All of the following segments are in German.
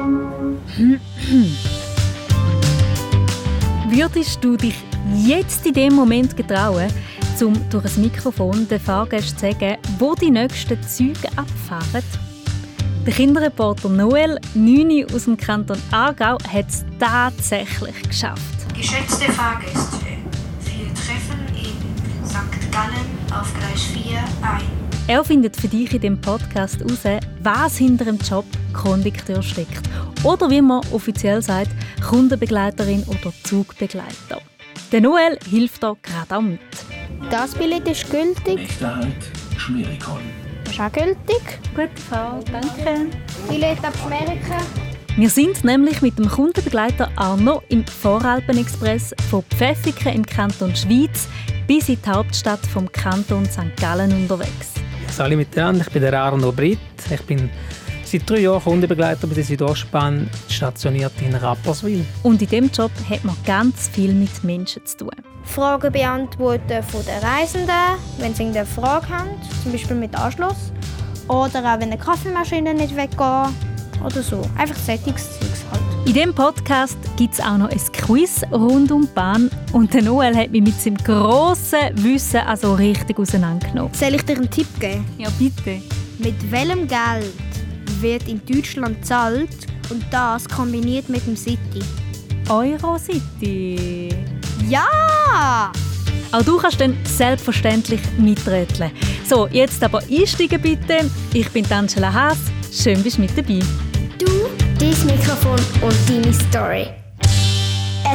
Würdest du dich jetzt in dem Moment getrauen, um durch ein Mikrofon den Fahrgästen zu sagen, wo die nächsten Züge abfahren? Der Kinderreporter Noel, 9 aus dem Kanton Aargau, hat es tatsächlich geschafft. Geschätzte Fahrgäste, wir treffen in St. Gallen auf Gleis 4 ein. Er findet für dich in dem Podcast heraus, was hinter dem Job Kondukteur steckt. Oder wie man offiziell sagt, Kundenbegleiterin oder Zugbegleiter. Der Noel hilft da gerade auch mit. Das Billett ist gültig. Nächster Halt, Schmierikon. Das ist auch gültig. Gute Frau, danke. Billett ab Amerika. Wir sind nämlich mit dem Kundenbegleiter Arno im Voralpenexpress von Pfäffiken im Kanton Schwyz bis in die Hauptstadt vom Kanton St. Gallen unterwegs. Hallo miteinander, ich bin der Arno Britt. Ich bin seit drei Jahren Kundenbegleiter bei der Südostbahn, stationiert in Rapperswil. Und in diesem Job hat man ganz viel mit Menschen zu tun. Fragen beantworten von den Reisenden, wenn sie eine Frage haben, zum Beispiel mit Anschluss. Oder auch wenn eine Kaffeemaschine nicht weggeht oder so. Einfach Sättigungszeugs halt. In diesem Podcast gibt es auch noch ein Quiz rund um die Bahn. Und der Noel hat mich mit seinem grossen Wissen also richtig auseinandergenommen. Soll ich dir einen Tipp geben? Ja, bitte. Mit welchem Geld wird in Deutschland gezahlt und das kombiniert mit dem City? Eurocity. Ja! Auch du kannst dann selbstverständlich miträtseln. So, jetzt aber einsteigen bitte. Ich bin Angela Haas. Schön, bist du mit dabei. Dein Mikrofon und deine Story.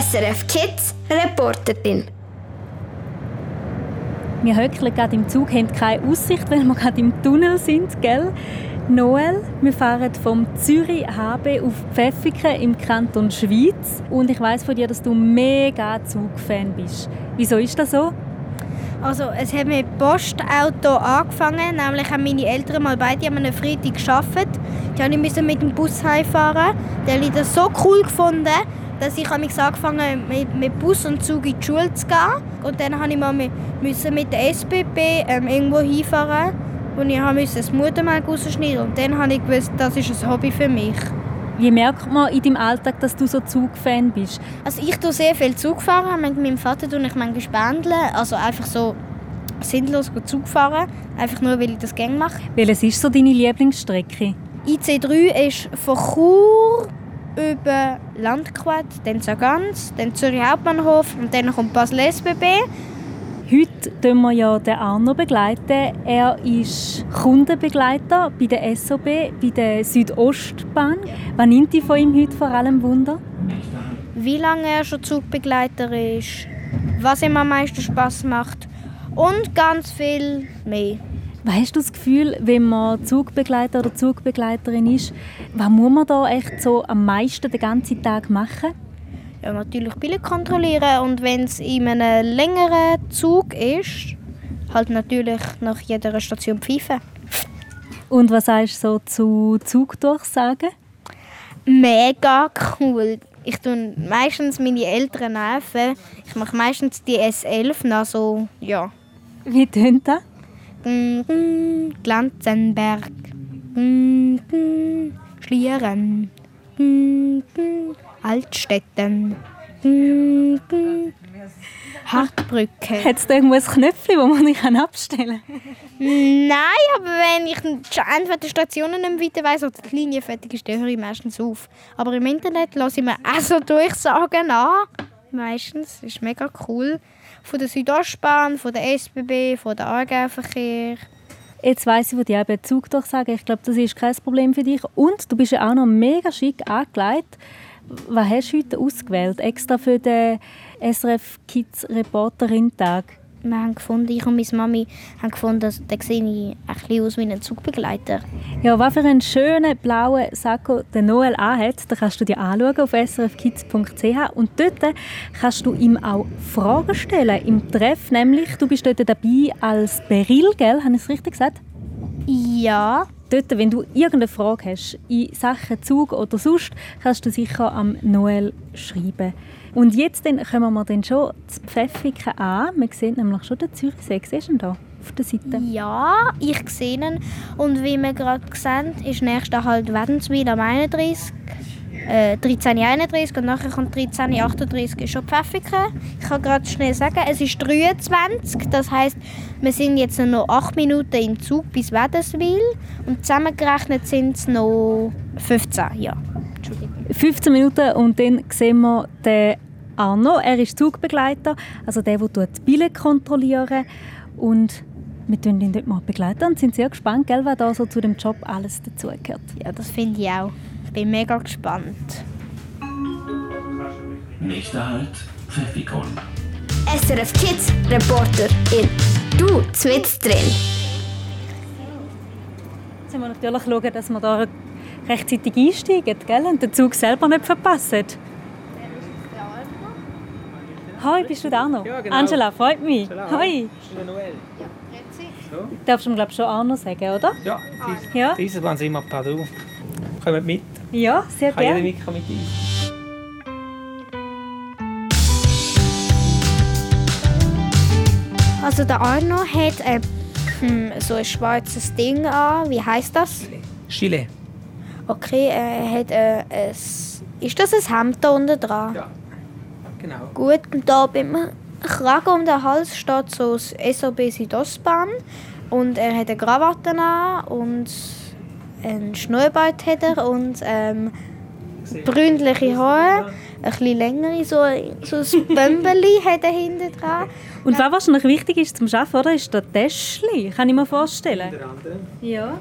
SRF Kids Reporterin. Wir höckeln gerade im Zug, haben keine Aussicht, weil wir gerade im Tunnel sind, gell? Noel, wir fahren vom Zürich HB auf Pfäffiken im Kanton Schwyz. Und ich weiß von dir, dass du mega Zugfan bist. Wieso ist das so? Also es hat mit Postauto angefangen, nämlich haben meine Eltern mal beide an einem Freitag gearbeitet. Die musste ich mit dem Bus heimfahren. Der hat das so cool gefunden, dass ich mich angefangen mit, mit Bus und Zug in die Schule zu gehen. Und dann musste ich mal mit, mit der SBB ähm, irgendwo hinfahren und ich musste das Muttermalk rausschneiden. Und dann habe ich gewusst, das ist ein Hobby für mich. Wie merkt man in deinem Alltag, dass du so Zugfan bist? Also ich tue sehr viel Zug fahren. Mit meinem Vater tue ich manchmal pendeln. Also einfach so sinnlos Zug fahren. Einfach nur, weil ich das gerne mache. Welches ist so deine Lieblingsstrecke? IC3 ist von Chur über Landquart, dann Sargans, dann Zürich Hauptbahnhof und dann kommt Basel SBB. Heute begleiten wir ja den Arno. Begleiten. Er ist Kundenbegleiter bei der SOB, bei der Südostbahn. Was nimmt dich von ihm heute vor allem Wunder? Wie lange er schon Zugbegleiter ist, was ihm am meisten Spaß macht und ganz viel mehr. Was hast du das Gefühl, wenn man Zugbegleiter oder Zugbegleiterin ist, was muss man da echt so am meisten den ganzen Tag machen? Ja, natürlich Billett kontrollieren und wenn es in einem längeren Zug ist, halt natürlich nach jeder Station pfeifen. Und was sagst du so zu Zugdurchsagen? Mega cool. Ich tue meistens meine Eltern nerven. Ich mache meistens die S11 nach so, ja. Wie tönt das? Glanzenberg, Schlieren, Altstetten, Hartbrücke. Hat es da irgendwo ein Knöpfchen, das man nicht abstellen kann? Nein, aber wenn ich entweder die Stationen nicht weiter weiss oder die Linie fertig ist, dann höre ich meistens auf. Aber im Internet lasse ich mir auch so Durchsagen an. Meistens. Das ist mega cool. Von der Südostbahn, von der SBB, von der Aargau-Verkehr. Jetzt weiss ich von dir eben Zug durchsagen. Ich glaube, das ist kein Problem für dich. Und du bist ja auch noch mega schick angelegt. Was hast du heute ausgewählt? Extra für den SRF Kids Reporterin Tag? Wir haben gefunden, ich und meine Mami haben gefunden, dass sehe ich ein bisschen aus wie ein Zugbegleiter. Ja, was für einen schönen blauen Sakko der Noel anhat, da kannst du dir anschauen auf srfkids.ch und dort kannst du ihm auch Fragen stellen im Treff, nämlich du bist dort dabei als Beryl, gell? Habe ich es richtig gesagt? Ja. Dort, wenn du irgendeine Frage hast in Sachen Zug oder sonst, kannst du sicher am Noel schreiben. Und jetzt dann kommen wir dann schon zu Pfäffiken an. Man sieht nämlich schon den Zürichsee. Siehst du ihn da auf der Seite? Ja, ich sehe ihn. Und wie wir gerade sehen, ist nächster halt Wädenswil am 31. äh, 1331 und nachher kommt 1338 ist schon Pfäffiken. Ich kann gerade schnell sagen, es ist 23, das heißt, wir sind jetzt noch 8 Minuten im Zug bis Wädenswil und zusammengerechnet sind es noch 15, ja. 15 Minuten und dann sehen wir den Arno. Er ist Zugbegleiter, also der, der die Bille kontrolliert und wir begleiten ihn dort mal begleiten und sind sehr gespannt, gell, was da so zu dem Job alles dazugehört. Ja, das finde ich auch. Ich bin mega gespannt. Nächster Halt, Pfeffikon. SRF Kids Reporter in Du zwitz drin. Jetzt müssen wir natürlich schauen, dass wir da rechtzeitig einsteigen gell? und den Zug selber nicht verpassen. Hi, bist du da noch? Ja, genau. Angela, freut mich. Angela, Hi. Noel. Darfst du mir glaub, schon Arno sagen, oder? Ja, Ja. diese waren immer Padu. Kommt mit. Ja, sehr gerne. mit, kann mit ein. Also der Arno hat äh, so ein schwarzes Ding an. Wie heißt das? Chile. Okay, er hat äh, ein... Ist das ein Hemd da unten dran? Ja. Genau. Gut, und da beim Kragen um den Hals steht so das SOB Südostbahn. Und er hat eine Krawatte an und einen Schnurrbart hat er und ähm, brünliche Haare. Ein bisschen längere, so, so ein Bömbeli hat er hinten dran. Und was wahrscheinlich wichtig ist zum Arbeiten, oder? ist der Täschli. Kann ich mir vorstellen. Ja.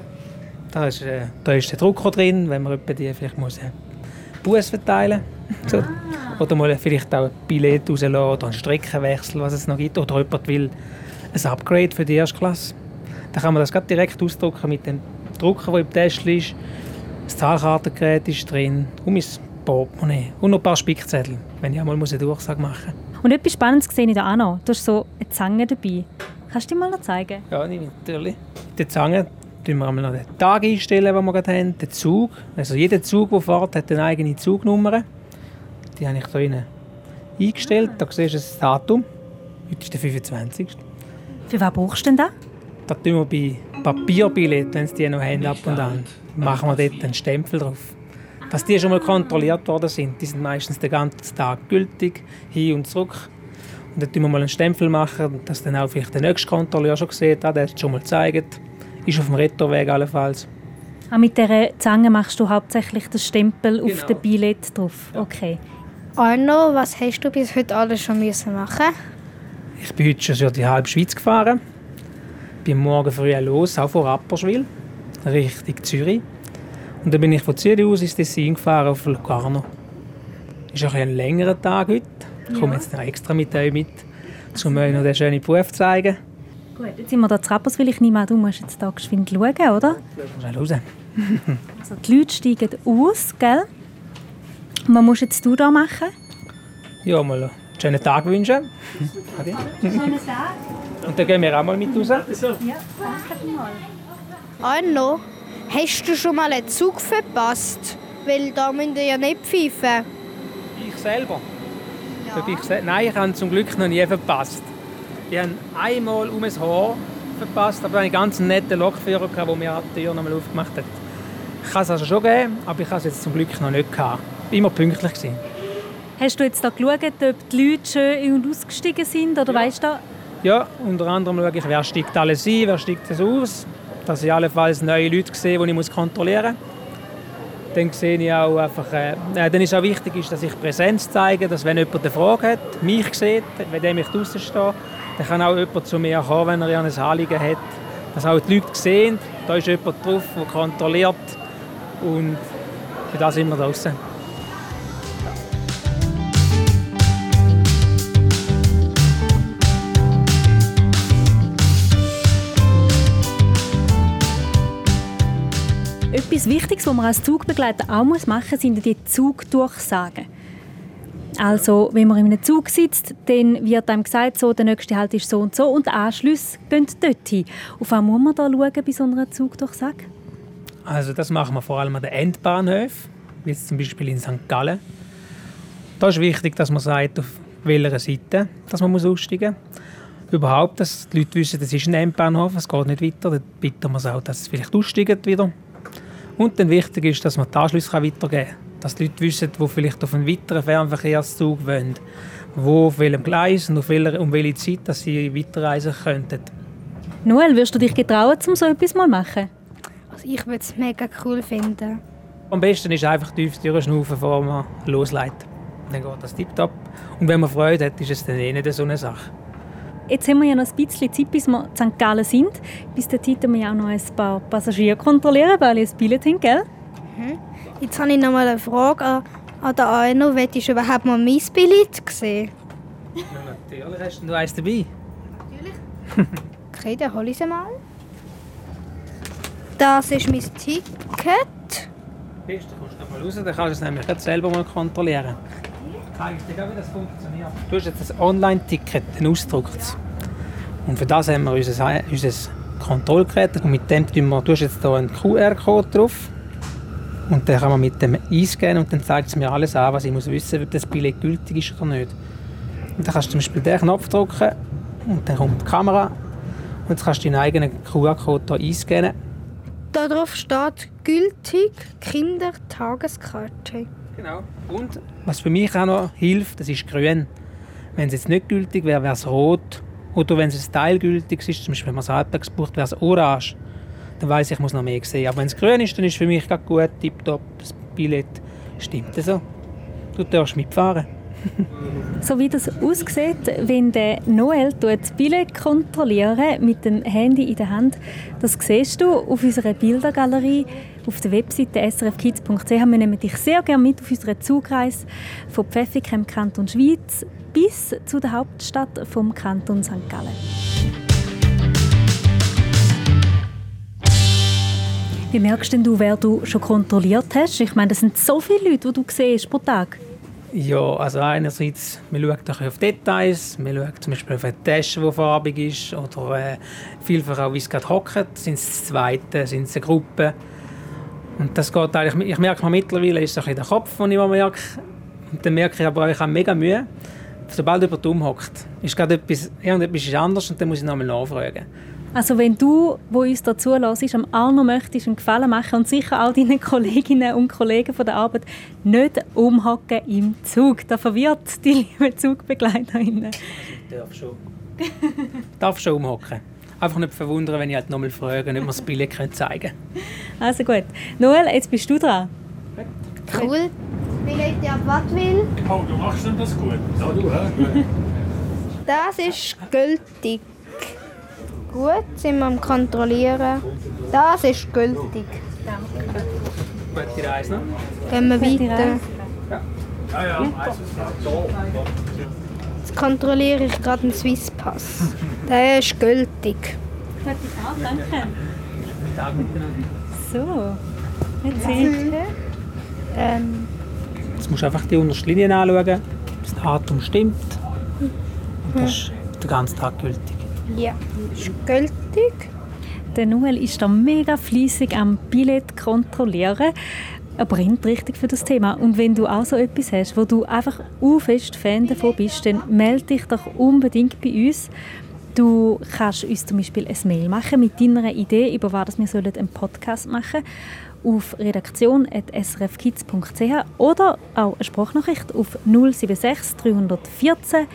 Da ist, äh, da ist der Drucker drin, wenn man die vielleicht muss einen Bus verteilen so. Oder mal vielleicht auch ein Billett rauslassen oder einen Streckenwechsel, was es noch gibt. Oder jemand will ein Upgrade für die erste Klasse. Dann kann man das grad direkt ausdrucken mit dem Drucker, der im Täschchen ist. Das Zahlkartengerät ist drin und mein Portemonnaie. Und noch ein paar Spickzettel, wenn ich einmal eine Durchsage machen muss. Und etwas Spannendes sehe ich da auch noch. Du hast so eine Zange dabei. Kannst du dir mal noch zeigen? Ja, natürlich. Die Zange tun wir einmal noch den Tag einstellen, den wir gerade haben, den Zug. Also jeder Zug, der fährt, hat eine eigene Zugnummer. Die habe ich hier innen eingestellt. Da siehst du das Datum. Heute ist der 25. Für was brauchst du denn da? Da tun wir bei Papierbillett, wenn sie die noch haben, ab und an, machen wir dort einen Stempel drauf. Dass die schon mal kontrolliert worden sind. Die sind meistens den ganzen Tag gültig, hin und zurück. Und dann tun wir mal einen Stempel machen, dass dann auch vielleicht der nächste Kontrolleur schon sieht, ah, der hat es schon mal gezeigt. Ist auf dem Rettoweg allenfalls. Ah, mit dieser Zange machst du hauptsächlich den Stempel auf Genau. dem Billett drauf. Okay. Arno, was hast du bis heute alles schon müssen machen? Ich bin heute schon durch die halbe Schweiz gefahren. Bin morgen früh los, auch von Rapperswil, Richtung Zürich. Und dann bin ich von Zürich aus ins Tessin gefahren auf Locarno. Ist auch ein längerer Tag heute. Ich komme jetzt noch extra mit euch mit, um euch noch den schönen Beruf zu zeigen. Gut, jetzt sind wir da zu Rapperswil. Ich nehme an, du musst jetzt da geschwind schauen, oder? Schnell raus. Also die Leute steigen aus, gell? Und was musst jetzt du da machen? Ja, mal einen schönen Tag wünschen. Adi. Und dann gehen wir auch mal mit raus. Arno, hast du schon mal einen Zug verpasst? Weil da müsst ihr ja nicht pfeifen. Ich selber? Ob Ich se Nein, ich habe ihn zum Glück noch nie verpasst. Ich habe einmal um ein Haar verpasst, aber einen ganz netten Lokführer, gehabt, der mir die Tür noch mal aufgemacht hat. Ich kann es also schon geben, aber ich habe es jetzt zum Glück noch nicht gehabt. Immer pünktlich gewesen. Hast du jetzt da geschaut, ob die Leute schön ein- und ausgestiegen sind? Oder weißt du? Ja, unter anderem schaue ich, wer steigt alles ein, wer steigt es aus. Dass ich allenfalls neue Leute sehe, die ich kontrollieren muss. Dann sehe ich auch einfach, äh, äh, dann ist auch wichtig, ist, dass ich Präsenz zeige, dass wenn jemand eine Frage hat, mich sieht, wenn der mich draußen steht, dann kann auch jemand zu mir kommen, wenn er ja ein Anliegen hat. Dass auch die Leute sehen, da ist jemand drauf, der kontrolliert und für das sind wir draußen. Etwas Wichtiges, was man als Zugbegleiter auch machen muss, sind die Zugdurchsagen. Also, wenn man in einem Zug sitzt, dann wird einem gesagt, so, der nächste Halt ist so und so und Anschlüsse gehen dorthin. Auf was muss man da schauen bei so einer Zugdurchsage? Also das machen wir vor allem an den Endbahnhöfen, wie jetzt zum Beispiel in St. Gallen. Da ist wichtig, dass man sagt, auf welcher Seite dass man muss aussteigen muss. Überhaupt, dass die Leute wissen, das ist ein Endbahnhof, es geht nicht weiter. Dann bitten wir sie auch, dass sie vielleicht aussteigen wieder. Und dann wichtig ist, dass man die Anschlüsse weitergeben kann. Dass die Leute wissen, die vielleicht auf einen weiteren Fernverkehrszug wollen, wo auf welchem Gleis und auf welcher, um welche Zeit dass sie weiterreisen könnten. Noel, wirst du dich getrauen, um so etwas mal zu machen? Also ich würde es mega cool finden. Am besten ist einfach tief durchschnaufen, bevor man loslegt. Dann geht das tiptop. Und wenn man Freude hat, ist es dann eh nicht so eine Sache. Jetzt haben wir ja noch ein bisschen Zeit, bis wir in St. Gallen sind. Bis dahin müssen wir ja auch noch ein paar Passagiere kontrollieren, weil ich ein Billett haben, gell? Jetzt habe ich noch mal eine Frage an, an den Aino. Willst du überhaupt mal mein Billett sehen? Ja, natürlich hast du eins dabei. Okay, dann hole ich sie mal. Das ist mein Ticket. Bist du kommst noch mal raus, dann kannst du es nämlich selber mal kontrollieren. Ich dir gleich, wie das funktioniert. Du hast jetzt ein Online-Ticket, ein ausgedrucktes. Und für das haben wir unser, unser Kontrollgerät und mit dem tun wir, du hast jetzt hier einen QR-Code drauf. Und dann kann man mit dem einscannen und dann zeigt es mir alles an, was ich muss wissen, ob das Billett gültig ist oder nicht. Und dann kannst du zum Beispiel den Knopf drücken und dann kommt die Kamera und jetzt kannst du deinen eigenen QR-Code hier einscannen Darauf steht gültig Kindertageskarte. Genau. Und was für mich auch noch hilft, das ist grün. Wenn es jetzt nicht gültig wäre, wäre es rot. Oder wenn es ein Teil gültig ist, zum Beispiel wenn man es halbtags bucht, wäre es orange. Dann weiß ich, ich muss noch mehr sehen. Aber wenn es grün ist, dann ist es für mich gerade gut, tipptopp, das Billett stimmt so. Du darfst mitfahren. So wie das aussieht, wenn der Noel das Billett kontrolliert mit dem Handy in der Hand, das siehst du auf unserer Bildergalerie auf der Webseite srfkids.ch. Wir nehmen dich sehr gerne mit auf unserer Zugreise von Pfäffiken im Kanton Schweiz bis zu der Hauptstadt vom Kanton St. Gallen. Wie merkst denn du, wer du schon kontrolliert hast? Ich meine, das sind so viele Leute, die du siehst pro Tag. Ja, also einerseits, man schaut ein auf Details, man schaut zum Beispiel auf eine Tasche, die farbig ist, oder äh, vielfach auch, wie es gerade hockt. Sind es Zweite, sind es eine Gruppe? Und das geht eigentlich, ich merke mal mittlerweile, ist es ein bisschen der Kopf, den ich mal merke. Und dann merke ich aber, ich habe mega Mühe. Sobald jemand umhockt, ist gerade etwas, irgendetwas ist anders und dann muss ich nochmal nachfragen. Also wenn du, wo uns dazu lässt, am Arno möchtest einen Gefallen machen und sicher auch deinen Kolleginnen und Kollegen von der Arbeit nicht umhocken im Zug. Das verwirrt die lieben ZugbegleiterInnen. Darf schon. Darf schon umhocken. Einfach nicht verwundern, wenn ich halt nochmal frage, ob wir das Billett zeigen können. Also gut. Noel, jetzt bist du dran. Cool. Billett ab Wattwil. Oh, du machst denn das gut? Ja, du, hä? Das ist gültig. Gut, sind wir am Kontrollieren. Das ist gültig. Gute Reise noch. Gehen wir weiter. Reise. Ja, ja, also, so. Jetzt kontrolliere ich gerade einen Swisspass. Der ist gültig. Gute Fahrt, danke. Tag miteinander. So. Jetzt seht Ähm, Jetzt musst du einfach die unterste Linie anschauen, dass das Datum stimmt. Und das ist den ganzen Tag gültig. ja, ist gültig. Der Noel ist da mega fleissig am Billett kontrollieren. Er brennt richtig für das Thema. Und wenn du auch so etwas hast, wo du einfach fest Fan davon bist, dann melde dich doch unbedingt bei uns. Du kannst uns zum Beispiel ein Mail machen mit deiner Idee, über was wir sollen einen Podcast machen auf redaktion.srfkids.ch oder auch eine Sprachnachricht auf 076 314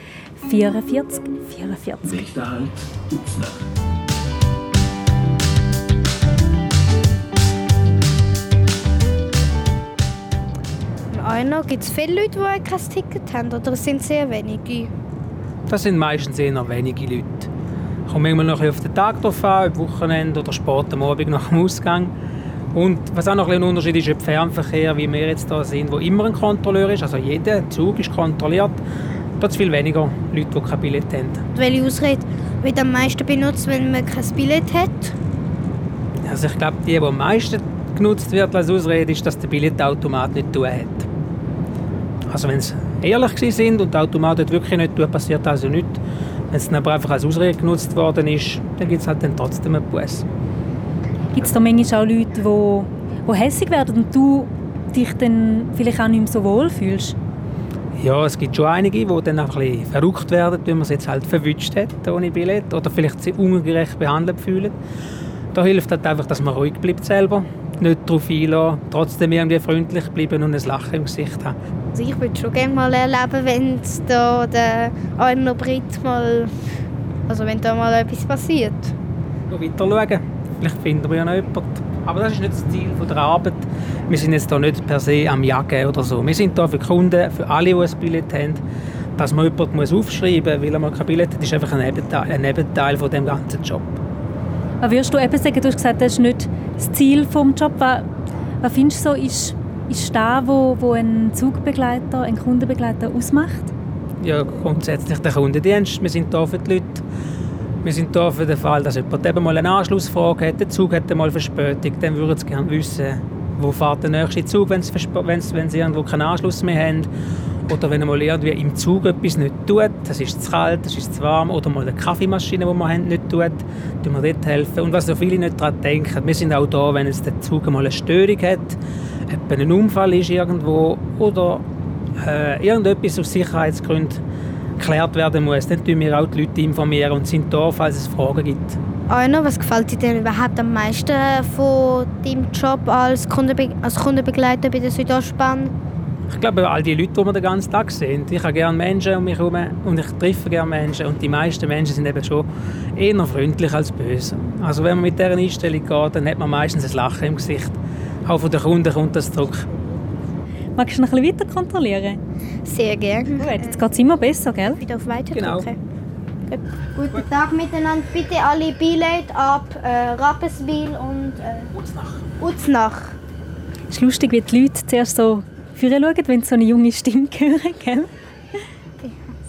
44 44. Lichterhalt, Utzner. Einer gibt es viele Leute, die kein Ticket haben, oder es sind sehr wenige. Das sind meistens eher wenige Leute. Kommt manchmal noch auf den Tag drauf an, ob Wochenende oder spät am Abend nach dem Ausgang. Und was auch noch ein, Unterschied ist, ob Fernverkehr, wie wir jetzt hier sind, wo immer ein Kontrolleur ist, also jeder Zug ist kontrolliert, da es viel weniger Leute, die kein Billett haben. Welche Ausrede wird am meisten benutzt, wenn man kein Billett hat? Also ich glaube, die, die am meisten genutzt wird als Ausrede, ist, dass der Billettautomat nicht tun hat. Also wenn sie ehrlich gewesen sind und der Automat hat wirklich nicht tun, passiert also nichts. Wenn es dann aber einfach als Ausrede genutzt worden ist, dann gibt es halt dann trotzdem einen Bus. Gibt es da manchmal auch Leute, die, die hässig werden und du dich dann vielleicht auch nicht mehr so wohl fühlst? Ja, es gibt schon einige, die dann einfach ein bisschen verrückt werden, wenn man sie jetzt halt verwünscht hat ohne Billett oder vielleicht sich ungerecht behandelt fühlen. Da hilft halt einfach, dass man ruhig bleibt selber nicht darauf einlassen, trotzdem irgendwie freundlich bleiben und ein Lachen im Gesicht haben. Also ich würde schon gerne mal erleben, wenn es da der einer Brit mal, also wenn da mal etwas passiert. Noch weiter schauen. Vielleicht finden wir ja noch jemanden. Aber das ist nicht das Ziel der Arbeit. Wir sind jetzt hier nicht per se am Jagen oder so. Wir sind hier für Kunden, für alle, die ein Billett haben. Dass man jemanden muss aufschreiben muss, weil er mal kein Billett hat, ist einfach ein Nebenteil, ein Nebenteil von dem ganzen Job. Was würdest du eben sagen, du hast gesagt, das ist nicht das Ziel des Jobs. Was, was findest du so, ist, ist das, wo, wo ein Zugbegleiter, ein Kundenbegleiter ausmacht? Ja, grundsätzlich der Kundendienst. Wir sind hier für die Leute. Wir sind hier für den Fall, dass jemand eben mal eine Anschlussfrage hat, der Zug hat mal Verspätung, dann würden sie gerne wissen, wo fährt der nächste Zug, wenn sie, wenn sie irgendwo keinen Anschluss mehr haben. Oder wenn mal irgendwie im Zug etwas nicht tut, das ist zu kalt, das ist zu warm, oder mal eine Kaffeemaschine, die wir haben, nicht tut, tun wir dort helfen. Und was so viele nicht daran denken, wir sind auch da, wenn es der Zug mal eine Störung hat, ob ein Unfall ist irgendwo oder äh, irgendetwas aus Sicherheitsgründen geklärt werden muss, dann informieren wir auch die Leute informieren und sind da, falls es Fragen gibt. Einer, was gefällt dir überhaupt am meisten von deinem Job als, Kundenbe als Kundenbegleiter bei der Südostbahn? Ich glaube, all die Leute, die wir den ganzen Tag sehen, ich habe gerne Menschen um mich herum und ich treffe gerne Menschen und die meisten Menschen sind eben schon eher freundlich als böse. Also wenn man mit dieser Einstellung geht, dann hat man meistens ein Lachen im Gesicht. Auch von den Kunden kommt das zurück. Magst du noch ein bisschen weiter kontrollieren? Sehr gerne. Gut, jetzt geht es immer besser, gell? Wieder auf Weiter Genau. drücken. Gut. Guten Tag miteinander. Bitte alle Billette ab äh, Rapperswil und äh, Uznach. Es ist lustig, wie die Leute zuerst so vorher schauen, wenn sie so eine junge Stimme hören, gell?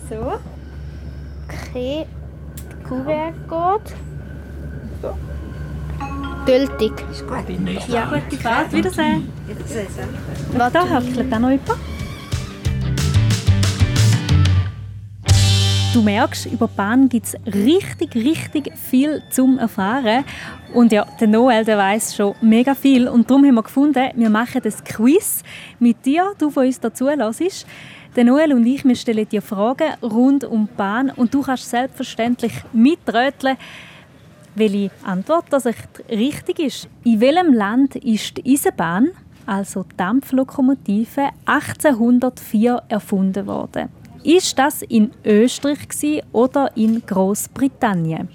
So. Okay. Die Kuvert geht. Gültig. Ja, gute Fahrt. Wiedersehen. Warte. Da höckelt auch noch jemand. Du merkst, über die Bahn gibt es richtig, richtig viel zum Erfahren. Und ja, der Noel, der weiß schon mega viel. Und darum haben wir gefunden, wir machen das Quiz mit dir, du, der uns dazu hörst. Der Noel und ich, wir stellen dir Fragen rund um die Bahn und du kannst selbstverständlich mitröteln, welche Antwort das echt richtig ist. In welchem Land ist die Eisenbahn, also Dampflokomotive, 1804 erfunden worden? Ist das in Österreich oder in Großbritannien?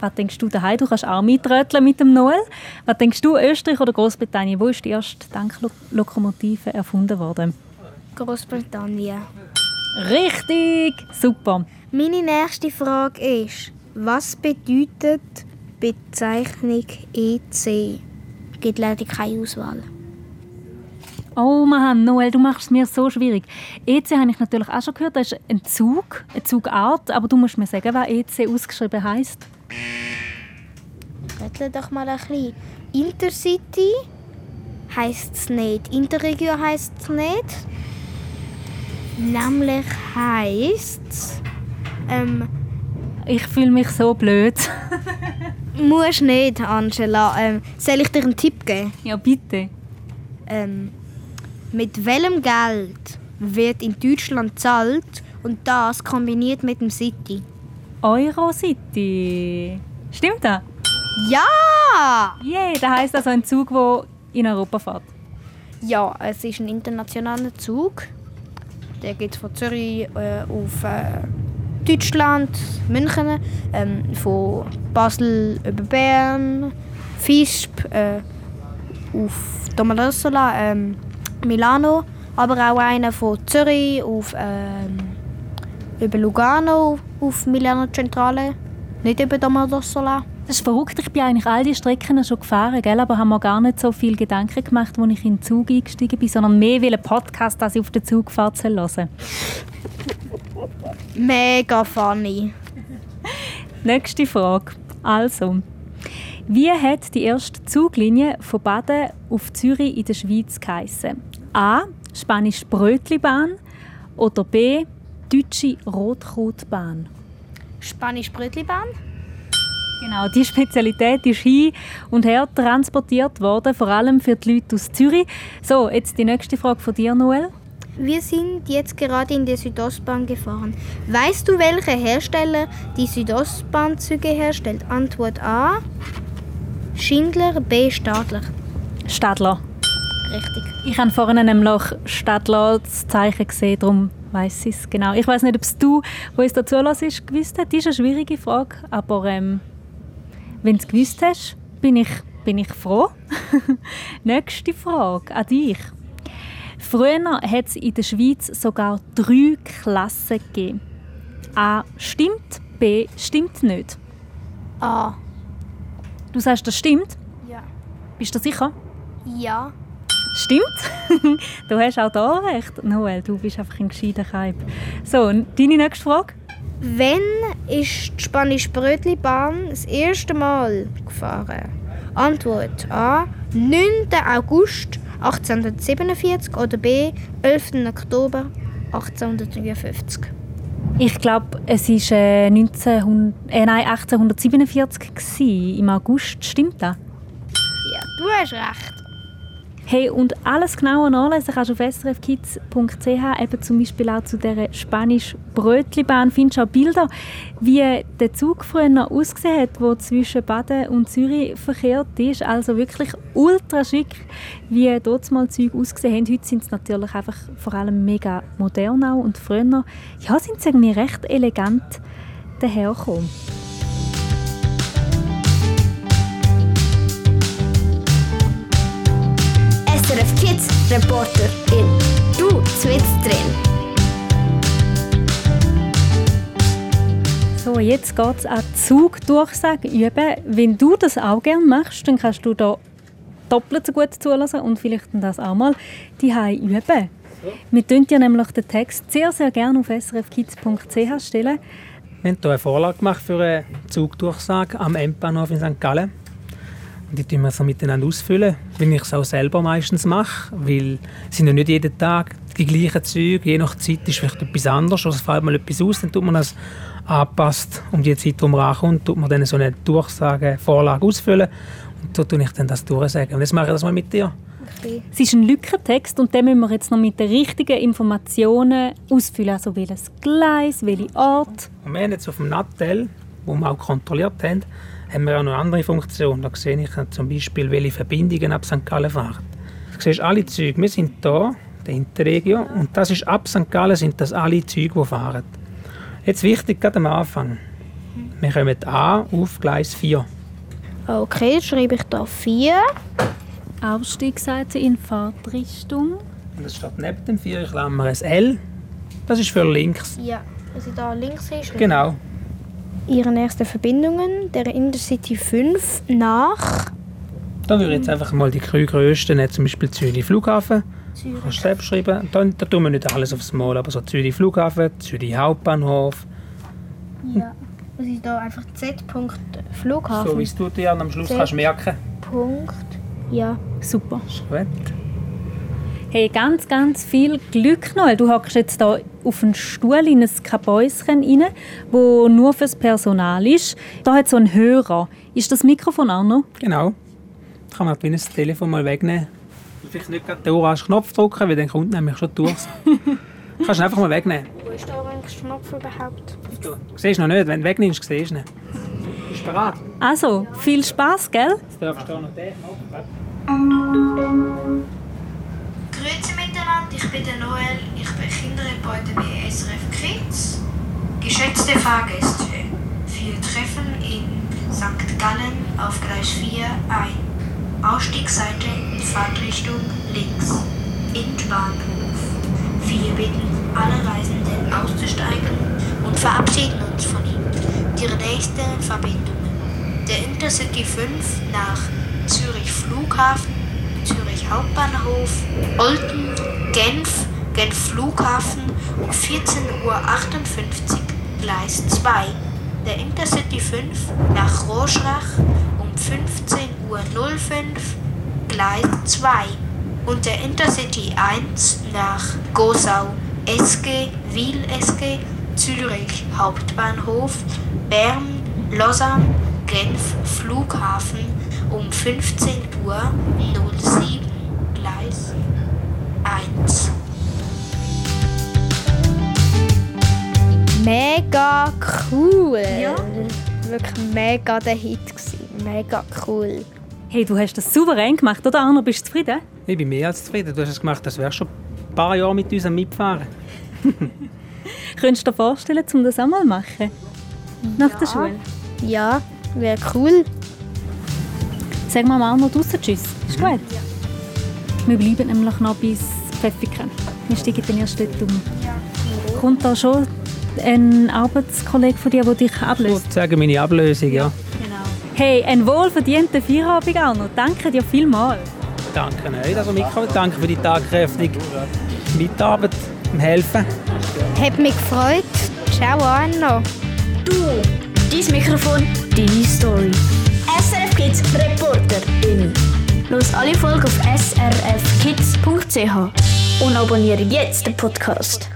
Was denkst du daheim? Du kannst auch mitröteln mit dem Noel. Was denkst du, Österreich oder Großbritannien? Wo ist die erste Dampflokomotive erfunden worden? Großbritannien. Richtig, super. Meine nächste Frage ist, was bedeutet Bezeichnung EC? Gibt leider keine Auswahl. Oh Mann, Noel, du machst es mir so schwierig. EC habe ich natürlich auch schon gehört, das ist ein Zug, eine Zugart, aber du musst mir sagen, was EC ausgeschrieben heißt. Rätsel doch mal ein bisschen. Intercity heisst es nicht. Interregio heisst es nicht. Nämlich heisst es. Ähm, Ich fühle mich so blöd. musst nicht, Angela. Ähm, soll ich dir einen Tipp geben? ja, bitte. Ähm, mit welchem Geld wird in Deutschland gezahlt und das kombiniert mit dem City? Eurocity. Stimmt das? Ja! Yeah, das heisst also ein Zug, der in Europa fährt. Ja, es ist ein internationaler Zug. Der geht von Zürich äh, auf äh, Deutschland, München, ähm, von Basel über Bern, Visp, äh, auf Domodossola, ähm, Milano, aber auch einer von Zürich auf ähm, über Lugano auf Milano Centrale, nicht über Domodossola. Das ist verrückt. Ich bin eigentlich all die Strecken schon gefahren, gell? aber habe mir gar nicht so viel Gedanken gemacht, als ich in den Zug eingestiegen bin, sondern mehr will einen Podcast, dass ich auf der Zugfahrt hören. Mega funny. Nächste Frage. Also, wie hat die erste Zuglinie von Baden auf Zürich in der Schweiz geheissen? A. Spanisch Brötlibahn oder B. Deutsche Rotkrautbahn? Spanisch Brötlibahn. Genau, die Spezialität ist hin und her transportiert worden, vor allem für die Leute aus Zürich. So, jetzt die nächste Frage von dir, Noel. Wir sind jetzt gerade in der Südostbahn gefahren. Weißt du, welcher Hersteller die Südostbahnzüge herstellt? Antwort A. Schindler, B. Stadler. Stadler. Richtig. Ich habe vorhin nämlich Stadler das Zeichen gesehen, darum weiss ich es genau. Ich weiß nicht, ob es du, wo es dazu ist, gewusst hast. Das ist eine schwierige Frage, aber ähm, wenn du es gewusst hast, bin ich, bin ich froh. Nächste Frage an dich. Früher hat es in der Schweiz sogar drei Klassen gegeben. A. Stimmt, B. Stimmt nicht. A. Du sagst, das stimmt? Ja. Bist du sicher? Ja. Stimmt. du hast auch da recht. Noel, du bist einfach ein gescheiter Kaib. So, und deine nächste Frage? Wann ist die Spanische Brötlibahn das erste Mal gefahren? Antwort A. 9. August 1847 oder B. 11. Oktober 1853. Ich glaube, es war äh, 1900, äh, 1847 gewesen, im August. Stimmt das? Ja, du hast recht. Hey, und alles genauer nachlesen kannst du auf srfkids.ch, eben zum Beispiel auch zu dieser spanischen Brötlibahn. Findest du auch Bilder, wie der Zug früher ausgesehen hat, der zwischen Baden und Zürich verkehrt ist. Also wirklich ultra schick, wie dort mal Züge ausgesehen haben. Heute sind sie natürlich einfach vor allem mega modern auch und früher ja, sind sie irgendwie recht elegant dahergekommen. Kids Reporter in Du zwitz drin. So, jetzt geht es an Zugdurchsagen üben. Wenn du das auch gerne machst, dann kannst du da doppelt so gut zulassen und vielleicht das auch mal die üben. Wir stellen dir nämlich den Text sehr, sehr gerne auf srfkids.ch stellen. Wir haben hier eine Vorlage gemacht für eine Zugdurchsage am Endbahnhof in St. Gallen. Und die tun wir so miteinander ausfüllen, wie ich es auch selber meistens mache. Weil es sind ja nicht jeden Tag die gleichen Züge. Je nach Zeit ist vielleicht etwas anderes. Oder es fällt mal etwas aus, dann tut man das anpasst um die Zeit, wo man ankommt, tut man dann so eine Durchsage, Vorlage ausfüllen. Und so tue ich dann das durchsagen. Und jetzt mache ich das mal mit dir. Okay. Es ist ein Lückentext und den müssen wir jetzt noch mit den richtigen Informationen ausfüllen. Also welches Gleis, welche Ort. Und wir haben jetzt auf dem Nattel, wo wir auch kontrolliert haben, haben wir auch noch andere Funktionen. Da sehe ich zum Beispiel, welche Verbindungen ab St. Gallen fahren. Du siehst alle Züge. Wir sind hier, der Interregio, und das ist ab St. Gallen sind das alle Züge, die fahren. Jetzt wichtig, gerade am Anfang. Wir kommen an auf Gleis 4. Okay, jetzt schreibe ich da 4. Ausstiegsseite in Fahrtrichtung. Und es steht neben dem 4 Klammer ein L. Das ist für links. Ja, also da links ist. Genau. Ihre nächsten Verbindungen, der Intercity 5 nach Da würde ich jetzt einfach mal die drei grössten zum Beispiel Zürich Flughafen. Zürich. Kannst du selbst schreiben. Da, da tun wir nicht alles aufs Mal, aber so Zürich Flughafen, Zürich Hauptbahnhof. Ja. Das ist da einfach Z. Flughafen. So wie es du dir am Schluss Sehr- kannst merken. Punkt. Ja. Super. Gut. Hey, ganz, ganz viel Glück, Noel. Du hockst jetzt hier auf einen Stuhl in ein Kabäuschen rein, wo nur fürs Personal ist. Da hat so einen Hörer. Ist das Mikrofon auch noch? Genau. Da kann man wie das Telefon mal wegnehmen. Vielleicht nicht gerade den orangen Knopf drücken, weil dann kommt nämlich schon durch. kannst du einfach mal wegnehmen. Wo ist der orange Knopf überhaupt? Du siehst noch nicht, wenn du wegnimmst, siehst du nicht. Bist du bereit? Also, viel Spaß, gell? Jetzt darfst du auch noch den Knopf. Ich bin der Noel, ich bin Kinderreporter bei SRF Kids. Geschätzte Fahrgäste, wir treffen in St. Gallen auf Gleis 4 ein. Ausstiegsseite in Fahrtrichtung links. Endbahnhof. Wir bitten alle Reisenden auszusteigen und verabschieden uns von ihnen. Die nächsten Verbindungen. Der Intercity 5 nach Zürich Flughafen, Hauptbahnhof, Olten, Genf, Genf Flughafen um 14.58 Uhr Gleis 2. Der Intercity 5 nach Roschrach um 15.05 Uhr Gleis 2. Und der Intercity 1 nach Gosau, SG, Wil SG, Zürich Hauptbahnhof, Bern, Lausanne, Genf Flughafen um 15.07 Uhr 1. Mega cool. Ja. Wirklich mega der Hit gewesen. Mega cool. Hey, du hast das souverän gemacht, oder Arno? Bist du zufrieden? Ich bin mehr als zufrieden. Du hast es gemacht, das wärst schon ein paar Jahre mit uns am Mitfahren. Könntest du dir vorstellen, um das auch mal zu machen? Nach der Schule? Ja, wäre cool. Sag mal Arno draussen Tschüss. Ist gut? Wir bleiben nämlich noch bis Pfeffiken. Wir steigen dann erst dort um. Kommt da schon ein Arbeitskollege von dir, der dich Ich ablöst? würde sagen, meine Ablösung, ja. Hey, ein wohlverdienter Feierabend, Arno. Danke dir vielmals. Danke euch, dass ihr mitkommt. Danke für die tagkräftige Mitarbeit, im Helfen. Hat mich gefreut. Ciao, Arno. Du, dein Mikrofon, deine Story. SRF Kids Reporterin. Los alle Folgen auf srfkids.ch und abonniere jetzt den Podcast.